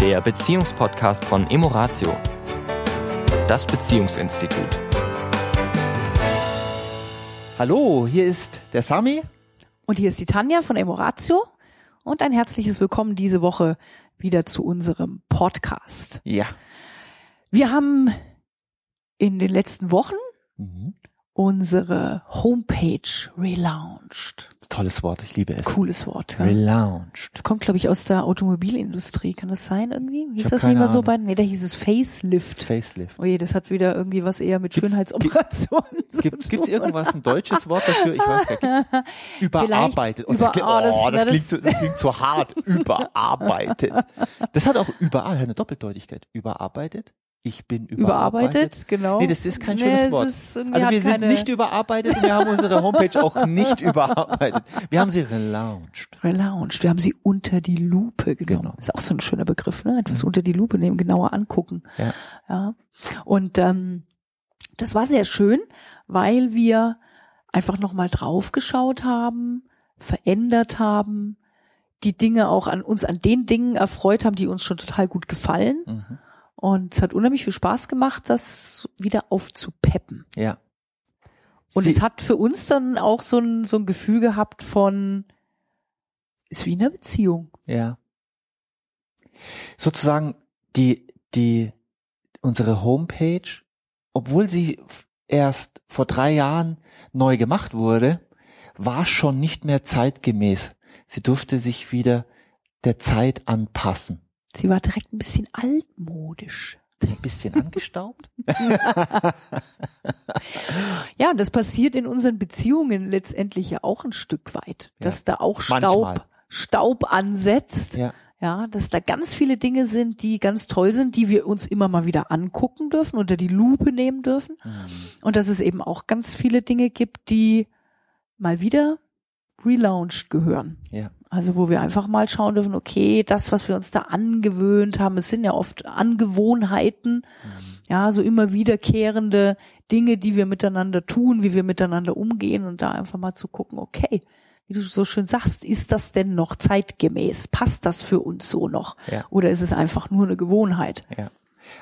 der Beziehungspodcast von Emoratio, das Beziehungsinstitut. Hallo, hier ist der Sami. Und hier ist die Tanja von Emoratio und ein herzliches Willkommen diese Woche wieder zu unserem Podcast. Ja. Wir haben in den letzten Wochen Mhm. unsere Homepage relaunched. Tolles Wort, ich liebe es. Cooles Wort. Ja. Relaunched. Das kommt, glaube ich, aus der Automobilindustrie. Kann das sein irgendwie? Hieß hab das nicht mal so bei? Nee, da hieß es Facelift. Facelift. Oh je, das hat wieder irgendwie was eher mit Gibt's- Schönheitsoperationen zu Gibt tun. es irgendwas, ein deutsches Wort dafür? Ich weiß gar nicht. Gibt's Überarbeitet. Oh, das, über- klingt, das- oh, das, na, das- klingt so, das klingt so hart. Überarbeitet. Das hat auch überall eine Doppeldeutigkeit. Überarbeitet. Ich bin überarbeitet. Überarbeitet, genau. Nee, das ist kein Nee, schönes es Wort. ist Also wir sind nicht überarbeitet und wir haben unsere Homepage auch nicht überarbeitet. Wir haben sie relaunched. Relaunched. Wir haben sie unter die Lupe genommen. Genau. Ist auch so ein schöner Begriff, ne? Etwas unter die Lupe nehmen, genauer angucken. Ja. Ja. Und ähm, das war sehr schön, weil wir einfach nochmal draufgeschaut haben, verändert haben, die Dinge auch an uns an den Dingen erfreut haben, die uns schon total gut gefallen. Mhm. Und es hat unheimlich viel Spaß gemacht, das wieder aufzupeppen. Ja. Und Sie- es hat für uns dann auch so ein, so ein Gefühl gehabt von, ist wie in einer Beziehung. Ja. Sozusagen die, die, unsere Homepage, obwohl sie erst vor drei Jahren neu gemacht wurde, war schon nicht mehr zeitgemäß. Sie durfte sich wieder der Zeit anpassen. Sie war direkt ein bisschen altmodisch. Ein bisschen angestaubt. Ja, und das passiert in unseren Beziehungen letztendlich ja auch ein Stück weit, Ja. dass da auch Manchmal. Staub, Staub ansetzt. Ja. Ja, dass da ganz viele Dinge sind, die ganz toll sind, die wir uns immer mal wieder angucken dürfen, unter die Lupe nehmen dürfen. Mhm. Und dass es eben auch ganz viele Dinge gibt, die mal wieder relaunched gehören. Ja. Also wo wir einfach mal schauen dürfen, okay, das, was wir uns da angewöhnt haben, es sind ja oft Angewohnheiten, ja, so immer wiederkehrende Dinge, die wir miteinander tun, wie wir miteinander umgehen und da einfach mal zu gucken, okay, wie du so schön sagst, ist das denn noch zeitgemäß? Passt das für uns so noch? Ja. Oder ist es einfach nur eine Gewohnheit? Ja.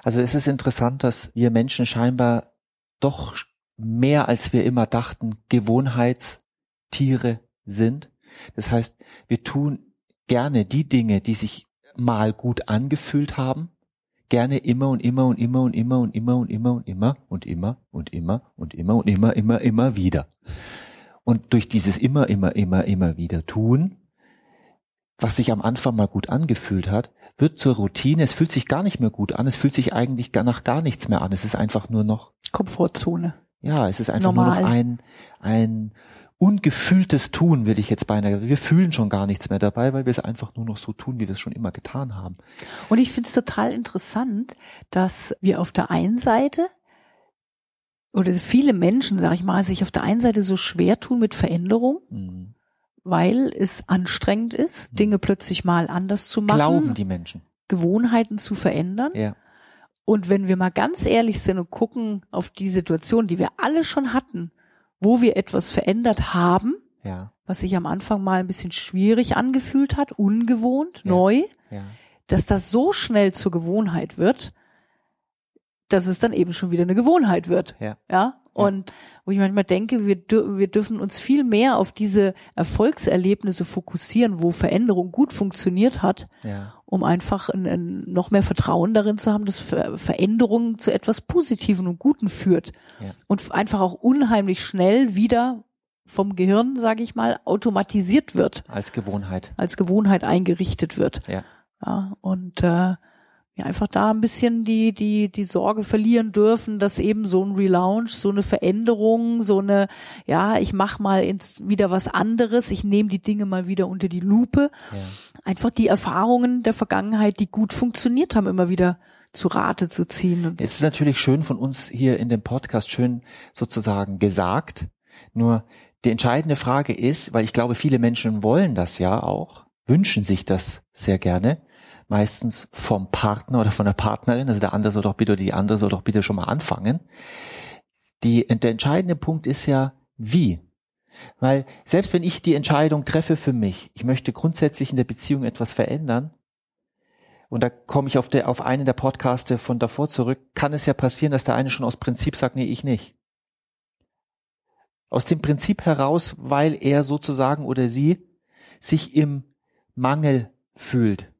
Also es ist interessant, dass wir Menschen scheinbar doch mehr als wir immer dachten, Gewohnheitstiere sind. Das heißt, wir tun gerne die Dinge, die sich mal gut angefühlt haben, gerne immer und immer und immer und immer und immer und immer und immer und immer und immer und immer und immer, immer, immer wieder. Und durch dieses immer, immer, immer, immer wieder tun, was sich am Anfang mal gut angefühlt hat, wird zur Routine. Es fühlt sich gar nicht mehr gut an. Es fühlt sich eigentlich nach gar nichts mehr an. Es ist einfach nur noch, Komfortzone. ja, es ist einfach nur Normal. noch ein, ein ungefühltes Tun, will ich jetzt beinahe. Wir fühlen schon gar nichts mehr dabei, weil wir es einfach nur noch so tun, wie wir es schon immer getan haben. Und ich finde es total interessant, dass wir auf der einen Seite oder viele Menschen, sag ich mal, sich auf der einen Seite so schwer tun mit Veränderung, Mhm. weil es anstrengend ist, Dinge plötzlich mal anders zu machen, Glauben die Menschen. Gewohnheiten zu verändern. Ja. Und wenn wir mal ganz ehrlich sind und gucken auf die Situation, die wir alle schon hatten, wo wir etwas verändert haben, Ja. was sich am Anfang mal ein bisschen schwierig angefühlt hat, ungewohnt, Ja. neu, Ja. dass das so schnell zur Gewohnheit wird, dass es dann eben schon wieder eine Gewohnheit wird. Ja. Ja. Und wo ich manchmal denke, wir, dür wir dürfen uns viel mehr auf diese Erfolgserlebnisse fokussieren, wo Veränderung gut funktioniert hat, Ja. um einfach ein, ein, noch mehr Vertrauen darin zu haben, dass Ver Veränderung zu etwas Positiven und Guten führt. Ja. Und einfach auch unheimlich schnell wieder vom Gehirn, sage ich mal, automatisiert wird, Als Gewohnheit. als Gewohnheit eingerichtet wird. Ja. Ja, und äh, wir einfach da ein bisschen die, die, die Sorge verlieren dürfen, dass eben so ein Relaunch, so eine Veränderung, so eine, ja, ich mach mal ins, wieder was anderes, ich nehme die Dinge mal wieder unter die Lupe, Ja. einfach die Erfahrungen der Vergangenheit, die gut funktioniert haben, immer wieder zu Rate zu ziehen. Und Es ist natürlich schön von uns hier in dem Podcast schön sozusagen gesagt. Nur die entscheidende Frage ist, weil ich glaube, viele Menschen wollen das ja auch, wünschen sich das sehr gerne, meistens vom Partner oder von der Partnerin, also der andere soll doch bitte, die andere soll doch bitte schon mal anfangen. Die, der entscheidende Punkt ist ja, wie. Weil selbst wenn ich die Entscheidung treffe für mich, ich möchte grundsätzlich in der Beziehung etwas verändern, und da komme ich auf, der, auf einen der Podcaste von davor zurück, kann es ja passieren, dass der eine schon aus Prinzip sagt, nee, ich nicht. Aus dem Prinzip heraus, weil er sozusagen oder sie sich im Mangel fühlt,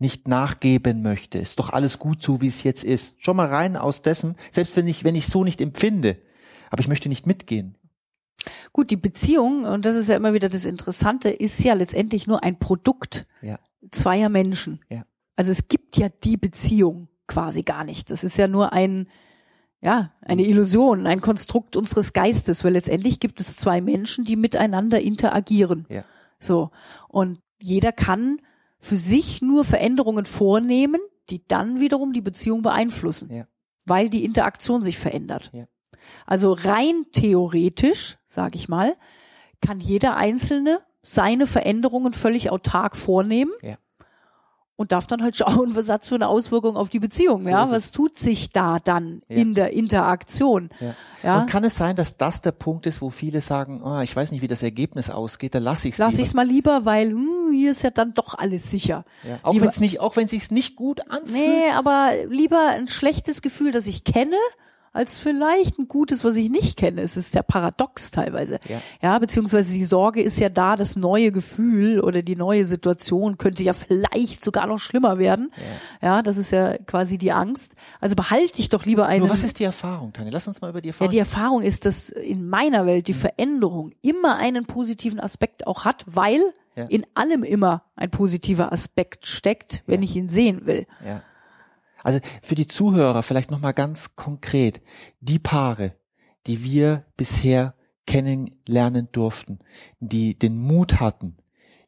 nicht nachgeben möchte. Ist doch alles gut so, wie es jetzt ist. Schon mal rein aus dessen, selbst wenn ich, wenn ich so nicht empfinde, aber ich möchte nicht mitgehen. Gut, die Beziehung, und das ist ja immer wieder das Interessante, ist ja letztendlich nur ein Produkt Ja. zweier Menschen. Ja. Also es gibt ja die Beziehung quasi gar nicht. Das ist ja nur ein, ja, eine Illusion, ein Konstrukt unseres Geistes, weil letztendlich gibt es zwei Menschen, die miteinander interagieren. Ja. So. Und jeder kann für sich nur Veränderungen vornehmen, die dann wiederum die Beziehung beeinflussen. Ja. Weil die Interaktion sich verändert. Ja. Also rein theoretisch, sage ich mal, kann jeder Einzelne seine Veränderungen völlig autark vornehmen. Ja. Und darf dann halt schauen, was hat für eine Auswirkung auf die Beziehung, So ja? Was tut sich da dann Ja. in der Interaktion? Ja. Ja. Und kann es sein, dass das der Punkt ist, wo viele sagen, oh, ich weiß nicht, wie das Ergebnis ausgeht, da lasse ich es Lass lieber. ich's mal lieber, weil hm, hier ist ja dann doch alles sicher. Ja. Auch wenn es nicht, auch wenn sich's nicht gut anfühlt. Nee, aber lieber ein schlechtes Gefühl, das ich kenne, als vielleicht ein gutes, was ich nicht kenne. Es ist ja paradox teilweise. Ja. ja, beziehungsweise die Sorge ist ja da, das neue Gefühl oder die neue Situation könnte ja vielleicht sogar noch schlimmer werden. Ja, das ist ja quasi die Angst. Also behalte ich doch lieber einen. Nur was ist die Erfahrung, Tanja? Lass uns mal über die ja, Erfahrung. die Erfahrung ist, dass in meiner Welt Mhm. die Veränderung immer einen positiven Aspekt auch hat, weil Ja. in allem immer ein positiver Aspekt steckt, wenn Ja. ich ihn sehen will. Ja. Also für die Zuhörer vielleicht nochmal ganz konkret. Die Paare, die wir bisher kennenlernen durften, die den Mut hatten,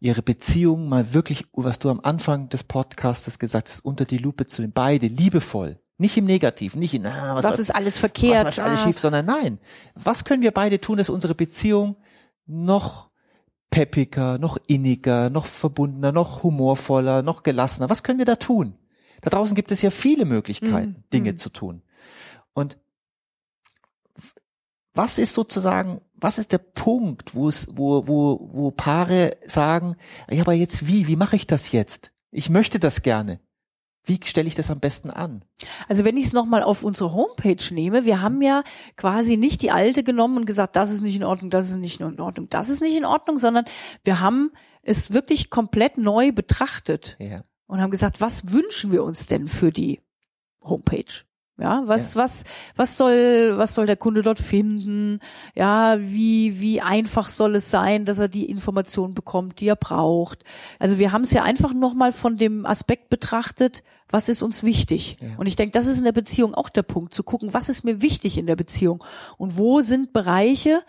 ihre Beziehung mal wirklich, was du am Anfang des Podcastes gesagt hast, unter die Lupe zu nehmen, beide liebevoll. Nicht im Negativen, nicht in, ah, was, Was ist alles was verkehrt? läuft alles Ah. schief, sondern nein. Was können wir beide tun, dass unsere Beziehung noch peppiger, noch inniger, noch verbundener, noch humorvoller, noch gelassener? Was können wir da tun? Da draußen gibt es ja viele Möglichkeiten, Mhm. Dinge Mhm. zu tun. Und was ist sozusagen, was ist der Punkt, wo es, wo, wo, wo Paare sagen, ja, aber jetzt wie? Wie mache ich das jetzt? Ich möchte das gerne. Wie stelle ich das am besten an? Also wenn ich es nochmal auf unsere Homepage nehme, wir haben ja quasi nicht die alte genommen und gesagt, das ist nicht in Ordnung, das ist nicht in Ordnung, das ist nicht in Ordnung, sondern wir haben es wirklich komplett neu betrachtet Ja. Und haben gesagt, was wünschen wir uns denn für die Homepage? Ja, was, was, was soll, was soll der Kunde dort finden? Ja, wie, wie einfach soll es sein, dass er die Information bekommt, die er braucht? Also wir haben es ja einfach nochmal von dem Aspekt betrachtet, was ist uns wichtig? Ja. Und ich denke, das ist in der Beziehung auch der Punkt, zu gucken, was ist mir wichtig in der Beziehung? Und wo sind Bereiche,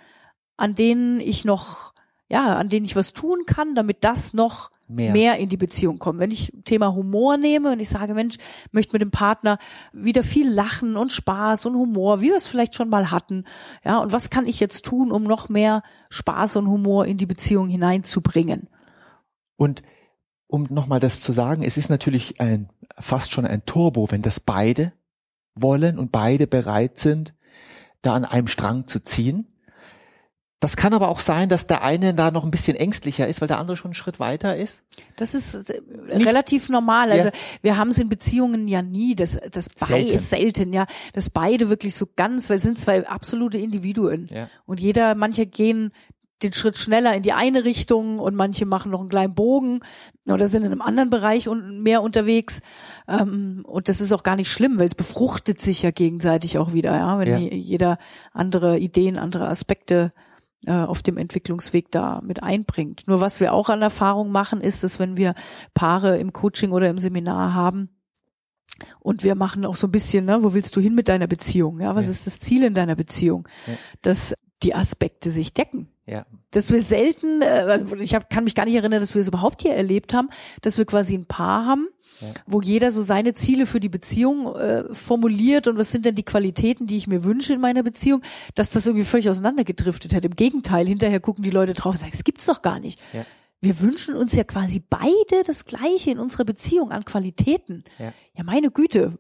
an denen ich noch, ja, an denen ich was tun kann, damit das noch Mehr. mehr in die Beziehung kommen. Wenn ich Thema Humor nehme und ich sage, Mensch, möchte mit dem Partner wieder viel Lachen und Spaß und Humor, wie wir es vielleicht schon mal hatten. Ja, und was kann ich jetzt tun, um noch mehr Spaß und Humor in die Beziehung hineinzubringen? Und um nochmal das zu sagen, es ist natürlich ein, fast schon ein Turbo, wenn das beide wollen und beide bereit sind, da an einem Strang zu ziehen. Das kann aber auch sein, dass der eine da noch ein bisschen ängstlicher ist, weil der andere schon einen Schritt weiter ist. Das ist äh, relativ normal. Also Ja. wir haben es in Beziehungen ja nie, das, das Selten. ist selten, ja, dass beide wirklich so ganz, weil es sind zwei absolute Individuen. Ja. Und jeder, manche gehen den Schritt schneller in die eine Richtung und manche machen noch einen kleinen Bogen oder sind in einem anderen Bereich und mehr unterwegs. Ähm, und das ist auch gar nicht schlimm, weil es befruchtet sich ja gegenseitig auch wieder, ja, wenn Ja. je- jeder andere Ideen, andere Aspekte auf dem Entwicklungsweg da mit einbringt. Nur was wir auch an Erfahrung machen, ist, dass wenn wir Paare im Coaching oder im Seminar haben, und wir machen auch so ein bisschen, ne, wo willst du hin mit deiner Beziehung? Ja, was Ja. ist das Ziel in deiner Beziehung? Ja. Dass die Aspekte sich decken. Ja. Dass wir selten, äh, ich hab, kann mich gar nicht erinnern, dass wir es überhaupt hier erlebt haben, dass wir quasi ein Paar haben, Ja. wo jeder so seine Ziele für die Beziehung äh, formuliert und was sind denn die Qualitäten, die ich mir wünsche in meiner Beziehung, dass das irgendwie völlig auseinandergedriftet hat. Im Gegenteil, hinterher gucken die Leute drauf und sagen, das gibt's doch gar nicht. Ja. Wir wünschen uns ja quasi beide das Gleiche in unserer Beziehung an Qualitäten. Ja. Ja, meine Güte.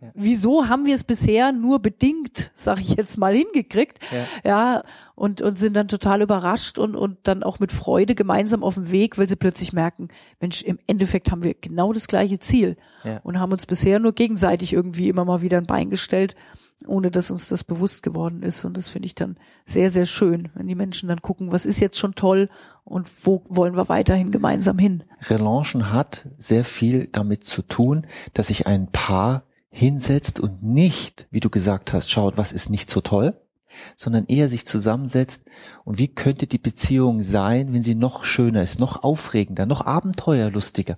Ja. Wieso haben wir es bisher nur bedingt, sag ich jetzt mal, hingekriegt? Ja. Ja, und, und sind dann total überrascht und, und dann auch mit Freude gemeinsam auf dem Weg, weil sie plötzlich merken, Mensch, im Endeffekt haben wir genau das gleiche Ziel Ja. und haben uns bisher nur gegenseitig irgendwie immer mal wieder ein Bein gestellt, ohne dass uns das bewusst geworden ist. Und das finde ich dann sehr, sehr schön, wenn die Menschen dann gucken, was ist jetzt schon toll und wo wollen wir weiterhin gemeinsam hin. Relaunchen hat sehr viel damit zu tun, dass sich ein Paar hinsetzt und nicht, wie du gesagt hast, schaut, was ist nicht so toll, sondern eher sich zusammensetzt und wie könnte die Beziehung sein, wenn sie noch schöner ist, noch aufregender, noch abenteuerlustiger.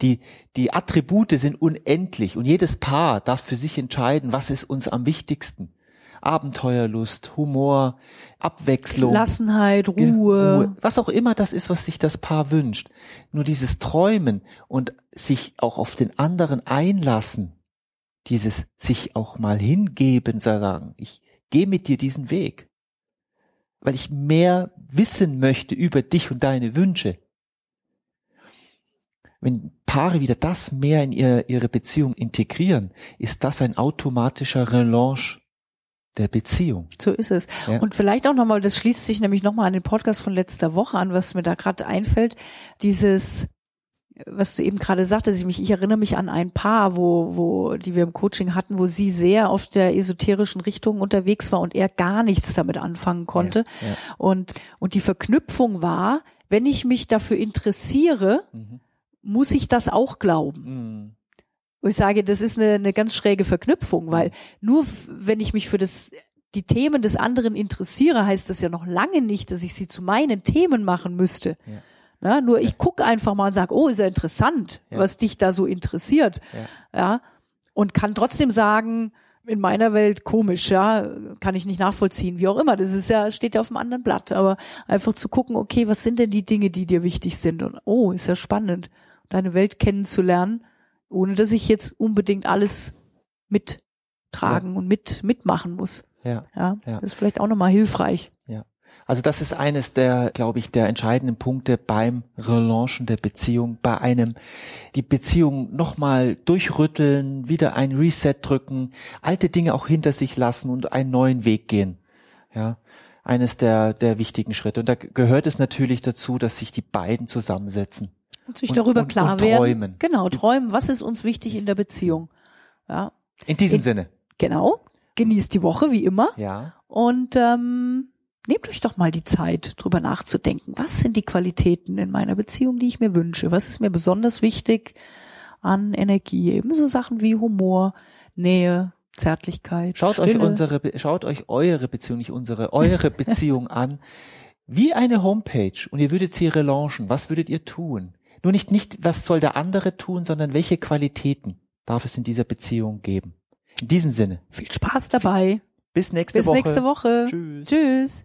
Die, die Attribute sind unendlich und jedes Paar darf für sich entscheiden, was ist uns am wichtigsten. Abenteuerlust, Humor, Abwechslung. Gelassenheit, Ruhe. Ruhe, was auch immer das ist, was sich das Paar wünscht. Nur dieses Träumen und sich auch auf den anderen einlassen, dieses sich auch mal hingeben, sagen, ich gehe mit dir diesen Weg, weil ich mehr wissen möchte über dich und deine Wünsche. Wenn Paare wieder das mehr in ihr, ihre Beziehung integrieren, ist das ein automatischer Relaunch der Beziehung. So ist es. Ja. Und vielleicht auch nochmal, das schließt sich nämlich nochmal an den Podcast von letzter Woche an, was mir da gerade einfällt, dieses, was du eben gerade sagtest, ich, mich, ich erinnere mich an ein Paar, wo, wo, die wir im Coaching hatten, wo sie sehr auf der esoterischen Richtung unterwegs war und er gar nichts damit anfangen konnte. Ja, ja. Und, und die Verknüpfung war, wenn ich mich dafür interessiere, Mhm. muss ich das auch glauben. Mhm. Wo ich sage, das ist eine, eine ganz schräge Verknüpfung, weil nur f- wenn ich mich für das, die Themen des anderen interessiere, heißt das ja noch lange nicht, dass ich sie zu meinen Themen machen müsste. Ja. Na, nur ich gucke einfach mal und sage, oh, ist ja interessant, Ja. was dich da so interessiert. Ja. Ja. Und kann trotzdem sagen, in meiner Welt komisch, ja, kann ich nicht nachvollziehen, wie auch immer. Das ist ja, steht ja auf einem anderen Blatt. Aber einfach zu gucken, okay, was sind denn die Dinge, die dir wichtig sind? Und oh, ist ja spannend, deine Welt kennenzulernen, ohne dass ich jetzt unbedingt alles mittragen und mit, mitmachen muss. Ja. Ja, Ja. das ist vielleicht auch nochmal hilfreich. Ja. Also das ist eines der, glaube ich, der entscheidenden Punkte beim Relaunchen der Beziehung, bei einem die Beziehung nochmal durchrütteln, wieder ein Reset drücken, alte Dinge auch hinter sich lassen und einen neuen Weg gehen. Ja. Eines der, der wichtigen Schritte. Und da gehört es natürlich dazu, dass sich die beiden zusammensetzen. Und sich Und- darüber und- klar und werden. träumen. Genau, träumen. Was ist uns wichtig in der Beziehung? Ja, In diesem In- Sinne. genau. Genießt die Woche wie immer. Ja. Und ähm, nehmt euch doch mal die Zeit, drüber nachzudenken. Was sind die Qualitäten in meiner Beziehung, die ich mir wünsche? Was ist mir besonders wichtig an Energie? Ebenso Sachen wie Humor, Nähe, Zärtlichkeit. Schaut euch Stille. unsere, Be- schaut euch eure Beziehung, nicht unsere, eure Beziehung an, wie eine Homepage und ihr würdet sie relaunchen. Was würdet ihr tun? Nur nicht, nicht, was soll der andere tun, sondern welche Qualitäten darf es in dieser Beziehung geben? In diesem Sinne, Viel Spaß dabei. bis nächste Bis Woche. nächste Woche. Tschüss. Tschüss.